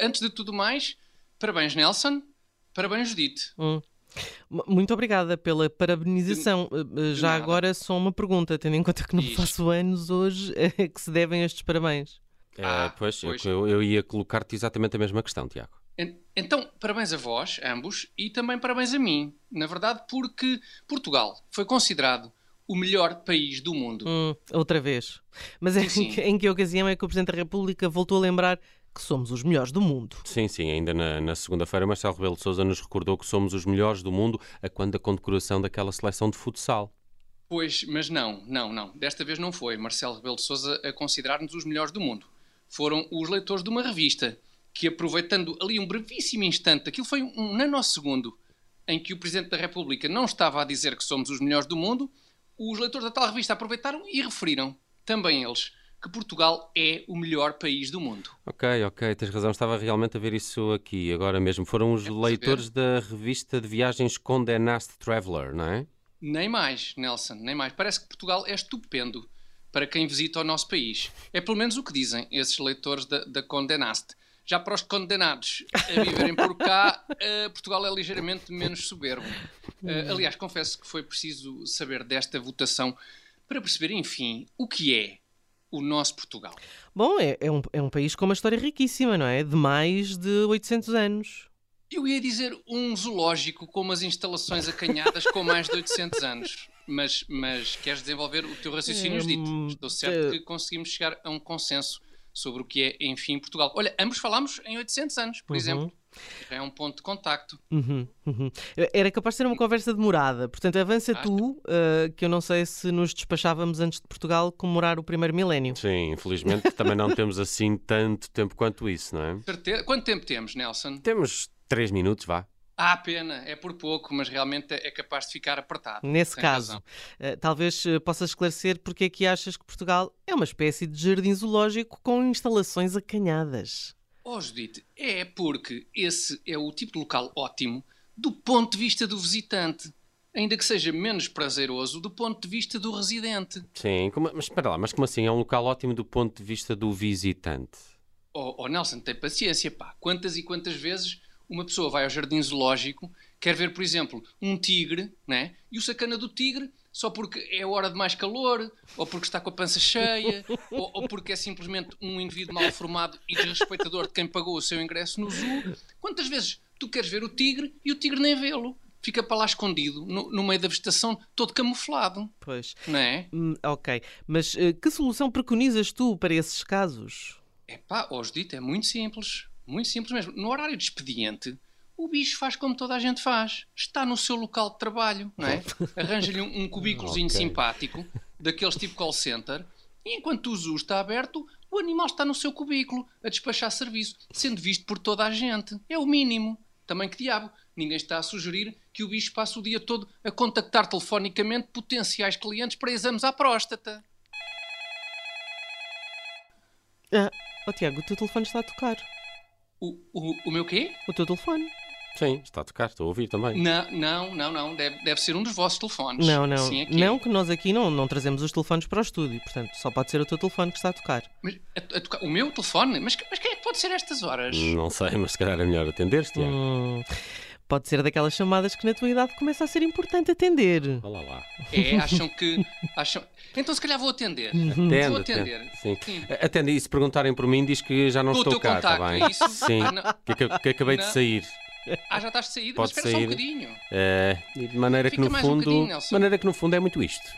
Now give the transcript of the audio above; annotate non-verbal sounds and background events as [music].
antes de tudo mais, parabéns, Nelson. Parabéns, Judite. Hum. Muito obrigada pela parabenização. De, de Já nada. agora, só uma pergunta, tendo em conta que não Isso. faço anos hoje, [laughs] é que se devem estes parabéns. Ah, pois, pois. Eu, eu ia colocar-te exatamente a mesma questão, Tiago. Então, parabéns a vós, ambos, e também parabéns a mim, na verdade, porque Portugal foi considerado o melhor país do mundo. Hum, outra vez. Mas sim, em, sim. em que ocasião é que o Presidente da República voltou a lembrar que somos os melhores do mundo. Sim, sim, ainda na, na segunda-feira Marcelo Rebelo de Sousa nos recordou que somos os melhores do mundo a quando a condecoração daquela seleção de futsal. Pois, mas não, não, não. Desta vez não foi Marcelo Rebelo de Sousa a considerar-nos os melhores do mundo. Foram os leitores de uma revista que, aproveitando ali um brevíssimo instante, aquilo foi um nanosegundo, em que o Presidente da República não estava a dizer que somos os melhores do mundo, os leitores da tal revista aproveitaram e referiram, também eles, que Portugal é o melhor país do mundo. Ok, ok, tens razão. Estava realmente a ver isso aqui agora mesmo. Foram os é leitores da revista de viagens Condé Nast Traveler, não é? Nem mais, Nelson, nem mais. Parece que Portugal é estupendo para quem visita o nosso país. É pelo menos o que dizem esses leitores da, da Condé Nast. Já para os condenados a viverem por cá, uh, [laughs] Portugal é ligeiramente menos soberbo. Uh, aliás, confesso que foi preciso saber desta votação para perceber, enfim, o que é o nosso Portugal? Bom, é, é, um, é um país com uma história riquíssima, não é? De mais de 800 anos. Eu ia dizer um zoológico com umas instalações acanhadas com mais de 800 anos. Mas, mas queres desenvolver o teu raciocínio, hum, dito? Estou certo que conseguimos chegar a um consenso sobre o que é, enfim, Portugal. Olha, ambos falámos em 800 anos, por uhum. exemplo. Já é um ponto de contacto. Uhum, uhum. Era capaz de ser uma conversa demorada. Portanto, avança ah, tu, uh, que eu não sei se nos despachávamos antes de Portugal comemorar o primeiro milénio. Sim, infelizmente também não temos assim tanto tempo quanto isso, não é? Certeza. Quanto tempo temos, Nelson? Temos três minutos, vá. Ah, pena, é por pouco, mas realmente é capaz de ficar apertado. Nesse caso, uh, talvez uh, possas esclarecer porque é que achas que Portugal é uma espécie de jardim zoológico com instalações acanhadas. Oh, Judite, é porque esse é o tipo de local ótimo do ponto de vista do visitante. Ainda que seja menos prazeroso do ponto de vista do residente. Sim, como, mas espera lá, mas como assim? É um local ótimo do ponto de vista do visitante? Oh, oh Nelson, tem paciência, pá. Quantas e quantas vezes uma pessoa vai ao jardim zoológico, quer ver, por exemplo, um tigre, né? E o sacana do tigre só porque é hora de mais calor, ou porque está com a pança cheia, [laughs] ou, ou, porque é simplesmente um indivíduo mal formado e desrespeitador de quem pagou o seu ingresso no zoo. Quantas vezes tu queres ver o tigre e o tigre nem vê-lo? Fica para lá escondido, no, no, meio da vegetação, todo camuflado. Pois. Não é? Hum, ok. Mas uh, que solução preconizas tu para esses casos? É pá, hoje dito, é muito simples. Muito simples mesmo. No horário de expediente, o bicho faz como toda a gente faz. Está no seu local de trabalho, não é? [laughs] Arranja-lhe um, um cubículozinho okay. simpático, daqueles tipo call center, e enquanto o zoo está aberto, o animal está no seu cubículo, a despachar serviço, sendo visto por toda a gente. É o mínimo. Também que diabo. Ninguém está a sugerir que o bicho passe o dia todo a contactar telefonicamente potenciais clientes para exames à próstata. Ah, oh, Tiago, o teu telefone está a tocar. O, o, o meu quê? O teu telefone. Sim, está a tocar, estou a ouvir também. Não, não, não, não. Deve, deve ser um dos vossos telefones. Não, não. Sim, não, que nós aqui não, não trazemos os telefones para o estúdio. Portanto, só pode ser o teu telefone que está a tocar. Mas a, a tocar, o meu telefone? Mas, mas quem é que pode ser a estas horas? Não sei, mas se calhar é melhor atender-te, Tiago. Hum, pode ser daquelas chamadas que na tua idade começa a ser importante atender. Olha lá. É, acham que. Acham... Então se calhar vou atender. Uhum. Atende, vou atender. Atende. Sim. Sim. Atende e se perguntarem por mim, diz que já não Com estou cá, está bem? É isso? Sim, ah, que, que, acabei não. de sair. [laughs] Ah, já estás de saída? Pode mas espera sair. só um bocadinho. É, de maneira Fica que no fundo. Um maneira que no fundo é muito isto.